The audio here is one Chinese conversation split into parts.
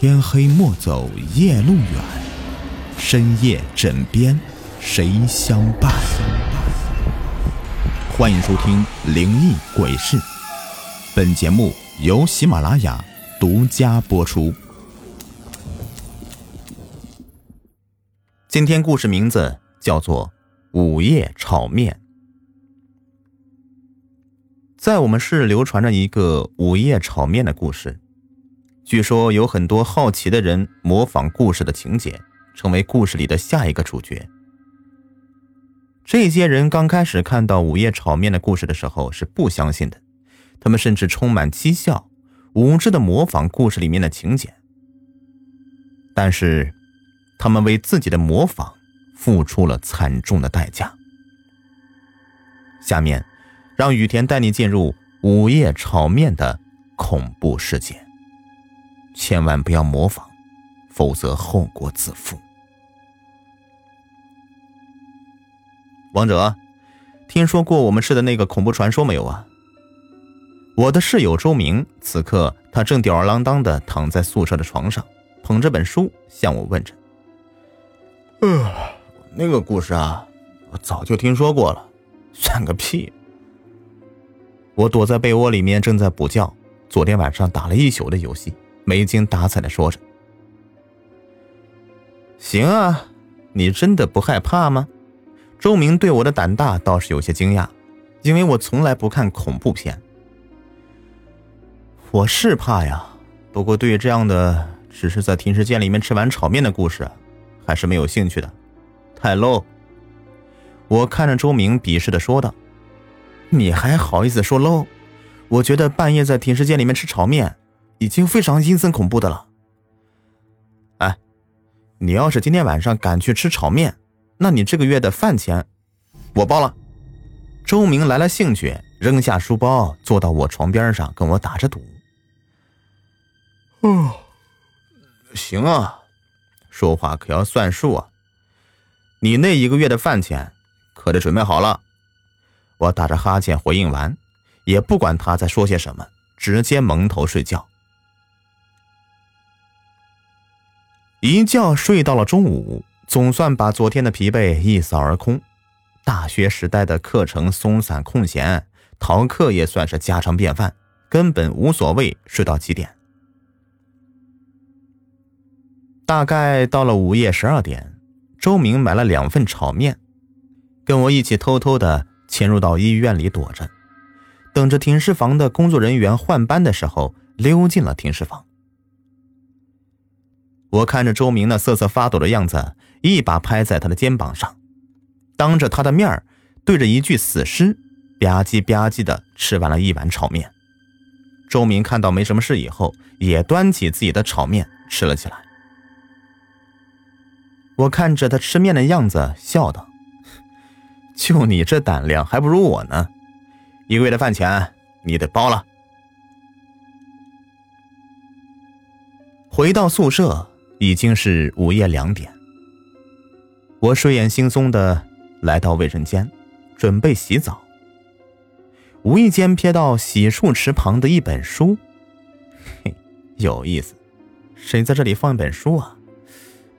天黑莫走夜路远，深夜枕边谁相伴？欢迎收听《灵异鬼事》，本节目由喜马拉雅独家播出。今天故事名字叫做《午夜炒面》。在我们市流传着一个午夜炒面的故事。据说有很多好奇的人模仿故事的情节，成为故事里的下一个主角。这些人刚开始看到午夜炒面的故事的时候是不相信的，他们甚至充满讥笑，无知的模仿故事里面的情节。但是，他们为自己的模仿付出了惨重的代价。下面，让雨田带你进入午夜炒面的恐怖世界。千万不要模仿，否则后果自负。王者，听说过我们市的那个恐怖传说没有啊？我的室友周明，此刻他正吊儿郎当的躺在宿舍的床上，捧着本书向我问着：“呃，那个故事啊，我早就听说过了，算个屁！”我躲在被窝里面正在补觉，昨天晚上打了一宿的游戏。没精打采的说着：“行啊，你真的不害怕吗？”周明对我的胆大倒是有些惊讶，因为我从来不看恐怖片。我是怕呀，不过对于这样的只是在停尸间里面吃完炒面的故事，还是没有兴趣的，太 low。我看着周明鄙视的说道：“你还好意思说 low？我觉得半夜在停尸间里面吃炒面。”已经非常阴森恐怖的了。哎，你要是今天晚上敢去吃炒面，那你这个月的饭钱我包了。周明来了兴趣，扔下书包，坐到我床边上，跟我打着赌。哦，行啊，说话可要算数啊。你那一个月的饭钱可得准备好了。我打着哈欠回应完，也不管他在说些什么，直接蒙头睡觉。一觉睡到了中午，总算把昨天的疲惫一扫而空。大学时代的课程松散空闲，逃课也算是家常便饭，根本无所谓睡到几点。大概到了午夜十二点，周明买了两份炒面，跟我一起偷偷的潜入到医院里躲着，等着停尸房的工作人员换班的时候，溜进了停尸房。我看着周明那瑟瑟发抖的样子，一把拍在他的肩膀上，当着他的面对着一具死尸，吧唧吧唧的吃完了一碗炒面。周明看到没什么事以后，也端起自己的炒面吃了起来。我看着他吃面的样子，笑道：“就你这胆量，还不如我呢。一个月的饭钱，你得包了。”回到宿舍。已经是午夜两点，我睡眼惺忪的来到卫生间，准备洗澡。无意间瞥到洗漱池旁的一本书，嘿，有意思，谁在这里放一本书啊？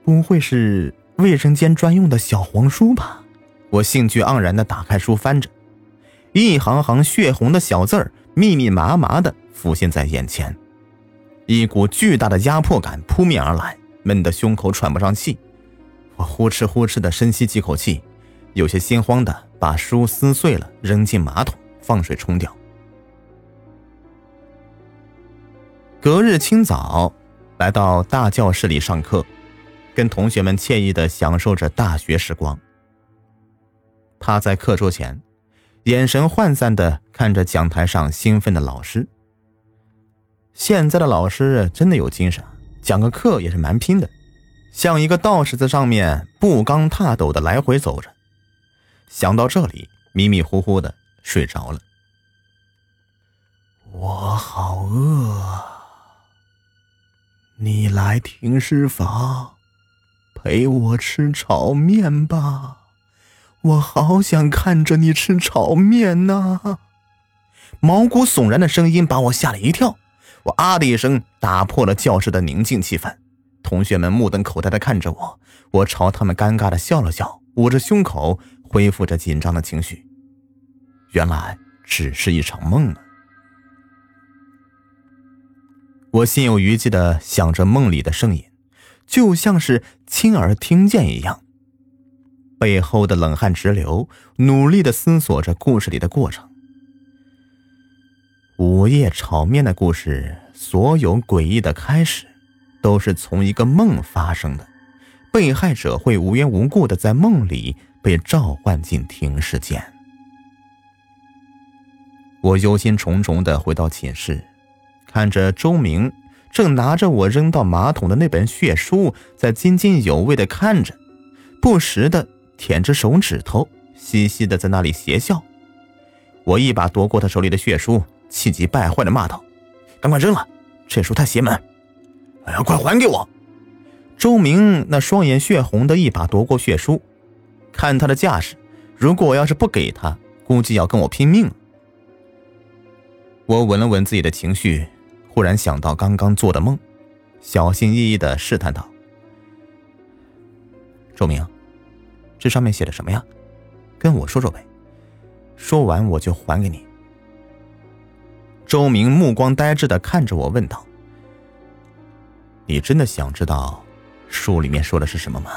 不会是卫生间专用的小黄书吧？我兴趣盎然的打开书翻着，一行行血红的小字儿密密麻麻的浮现在眼前，一股巨大的压迫感扑面而来。闷得胸口喘不上气，我呼哧呼哧的深吸几口气，有些心慌的把书撕碎了扔进马桶，放水冲掉。隔日清早，来到大教室里上课，跟同学们惬意的享受着大学时光。趴在课桌前，眼神涣散的看着讲台上兴奋的老师。现在的老师真的有精神。讲个课也是蛮拼的，像一个道士在上面步罡踏斗的来回走着。想到这里，迷迷糊糊的睡着了。我好饿，你来停尸房陪我吃炒面吧，我好想看着你吃炒面呐！毛骨悚然的声音把我吓了一跳。我啊的一声打破了教室的宁静气氛，同学们目瞪口呆的看着我，我朝他们尴尬的笑了笑，捂着胸口恢复着紧张的情绪。原来只是一场梦啊！我心有余悸的想着梦里的声音，就像是亲耳听见一样，背后的冷汗直流，努力的思索着故事里的过程。午夜炒面的故事，所有诡异的开始，都是从一个梦发生的。被害者会无缘无故的在梦里被召唤进停尸间。我忧心忡忡的回到寝室，看着周明正拿着我扔到马桶的那本血书，在津津有味的看着，不时的舔着手指头，嘻嘻的在那里邪笑。我一把夺过他手里的血书。气急败坏的骂道：“赶快扔了，这书太邪门！哎呀，快还给我！”周明那双眼血红的，一把夺过血书，看他的架势，如果我要是不给他，估计要跟我拼命。我稳了稳自己的情绪，忽然想到刚刚做的梦，小心翼翼的试探道：“周明，这上面写的什么呀？跟我说说呗，说完我就还给你。”周明目光呆滞的看着我，问道：“你真的想知道书里面说的是什么吗？”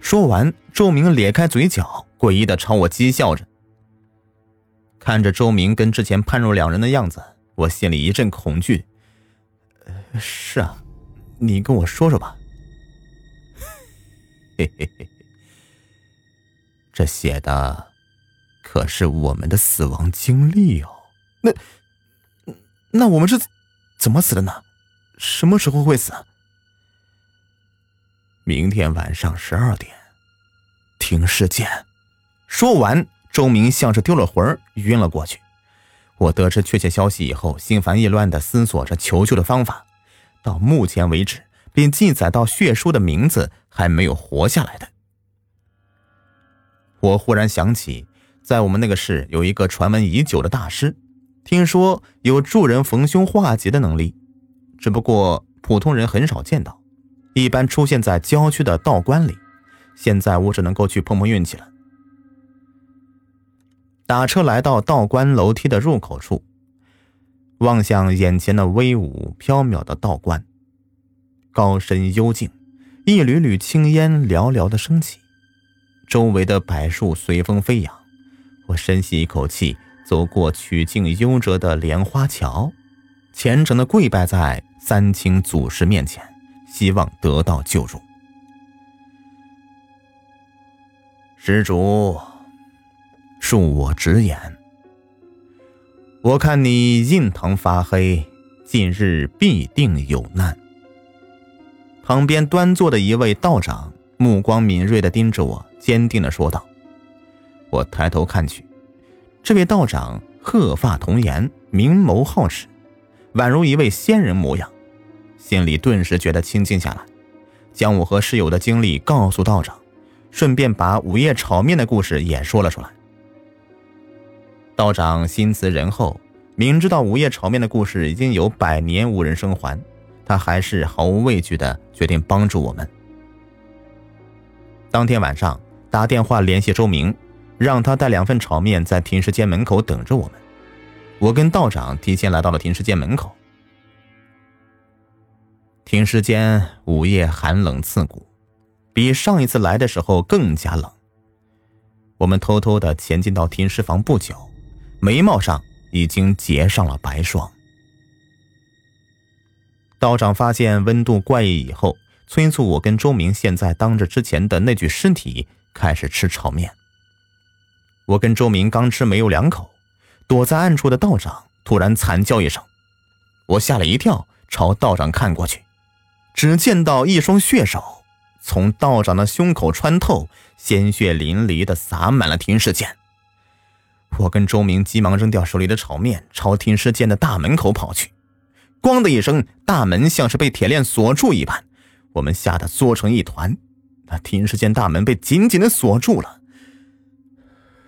说完，周明咧开嘴角，诡异的朝我讥笑着。看着周明跟之前判若两人的样子，我心里一阵恐惧。“是啊，你跟我说说吧。”“嘿嘿嘿，这写的可是我们的死亡经历哦。”“那……”那我们是怎么死的呢？什么时候会死？明天晚上十二点，停尸间。说完，周明像是丢了魂晕了过去。我得知确切消息以后，心烦意乱的思索着求救的方法。到目前为止，并记载到血书的名字还没有活下来的。我忽然想起，在我们那个市有一个传闻已久的大师。听说有助人逢凶化吉的能力，只不过普通人很少见到，一般出现在郊区的道观里。现在我只能够去碰碰运气了。打车来到道观楼梯的入口处，望向眼前的威武飘渺的道观，高深幽静，一缕缕青烟寥寥的升起，周围的柏树随风飞扬。我深吸一口气。走过曲径幽折的莲花桥，虔诚的跪拜在三清祖师面前，希望得到救助。施主，恕我直言，我看你印堂发黑，近日必定有难。旁边端坐的一位道长，目光敏锐的盯着我，坚定的说道：“我抬头看去。”这位道长鹤发童颜，明眸皓齿，宛如一位仙人模样，心里顿时觉得清静下来，将我和室友的经历告诉道长，顺便把午夜炒面的故事也说了出来。道长心慈仁厚，明知道午夜炒面的故事已经有百年无人生还，他还是毫无畏惧的决定帮助我们。当天晚上打电话联系周明。让他带两份炒面在停尸间门口等着我们。我跟道长提前来到了停尸间门口。停尸间午夜寒冷刺骨，比上一次来的时候更加冷。我们偷偷的前进到停尸房不久，眉毛上已经结上了白霜。道长发现温度怪异以后，催促我跟周明现在当着之前的那具尸体开始吃炒面。我跟周明刚吃没有两口，躲在暗处的道长突然惨叫一声，我吓了一跳，朝道长看过去，只见到一双血手从道长的胸口穿透，鲜血淋漓的洒满了停尸间。我跟周明急忙扔掉手里的炒面，朝停尸间的大门口跑去。咣的一声，大门像是被铁链锁住一般，我们吓得缩成一团。那停尸间大门被紧紧的锁住了。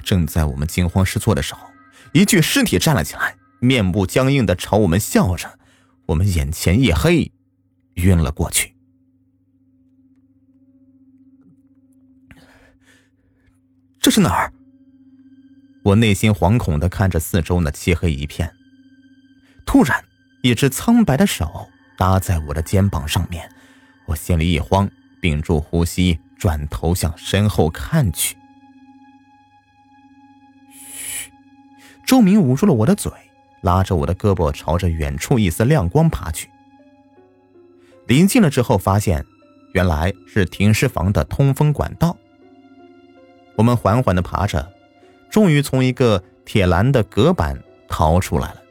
正在我们惊慌失措的时候，一具尸体站了起来，面部僵硬的朝我们笑着。我们眼前一黑，晕了过去。这是哪儿？我内心惶恐的看着四周那漆黑一片。突然，一只苍白的手搭在我的肩膀上面，我心里一慌，屏住呼吸，转头向身后看去。周明捂住了我的嘴，拉着我的胳膊朝着远处一丝亮光爬去。临近了之后，发现原来是停尸房的通风管道。我们缓缓的爬着，终于从一个铁栏的隔板逃出来了。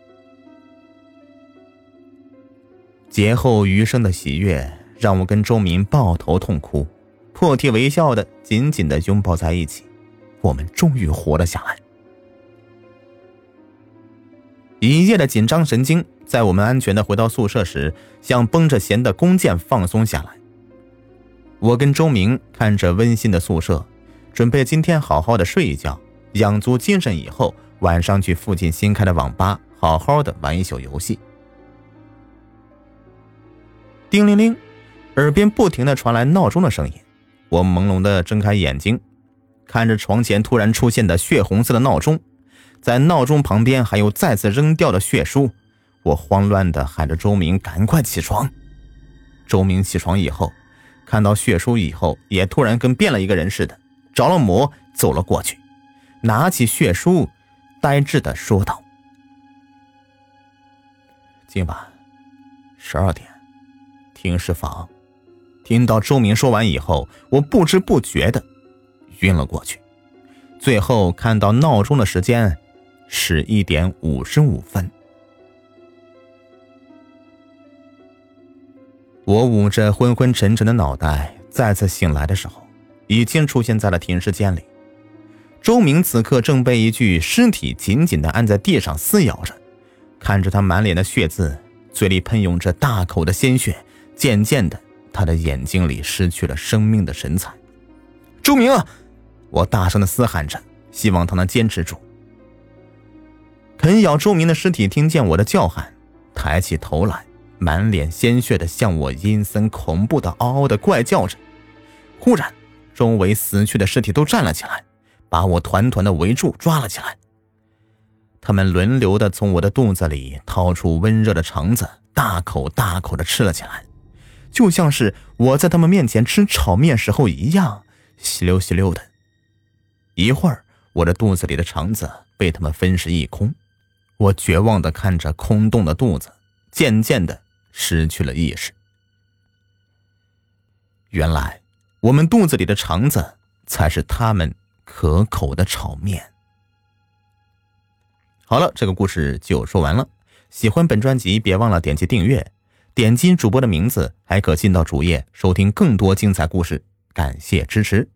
劫后余生的喜悦，让我跟周明抱头痛哭，破涕为笑的紧紧的拥抱在一起。我们终于活了下来。一夜的紧张神经，在我们安全的回到宿舍时，像绷着弦的弓箭放松下来。我跟周明看着温馨的宿舍，准备今天好好的睡一觉，养足精神以后，晚上去附近新开的网吧好好的玩一宿游戏。叮铃铃，耳边不停的传来闹钟的声音。我朦胧的睁开眼睛，看着床前突然出现的血红色的闹钟，在闹钟旁边还有再次扔掉的血书。我慌乱的喊着周明赶快起床。周明起床以后，看到血书以后，也突然跟变了一个人似的，着了魔走了过去，拿起血书，呆滞的说道：“今晚十二点。”停尸房，听到周明说完以后，我不知不觉的晕了过去。最后看到闹钟的时间，十一点五十五分。我捂着昏昏沉沉的脑袋，再次醒来的时候，已经出现在了停尸间里。周明此刻正被一具尸体紧紧的按在地上撕咬着，看着他满脸的血渍，嘴里喷涌着大口的鲜血。渐渐的，他的眼睛里失去了生命的神采。周明，啊我大声的嘶喊着，希望他能坚持住。啃咬周明的尸体听见我的叫喊，抬起头来，满脸鲜血的向我阴森恐怖的嗷嗷的怪叫着。忽然，周围死去的尸体都站了起来，把我团团的围住，抓了起来。他们轮流的从我的肚子里掏出温热的肠子，大口大口的吃了起来。就像是我在他们面前吃炒面时候一样，吸溜吸溜的。一会儿，我的肚子里的肠子被他们分食一空，我绝望的看着空洞的肚子，渐渐的失去了意识。原来，我们肚子里的肠子才是他们可口的炒面。好了，这个故事就说完了。喜欢本专辑，别忘了点击订阅。点击主播的名字，还可进到主页收听更多精彩故事。感谢支持。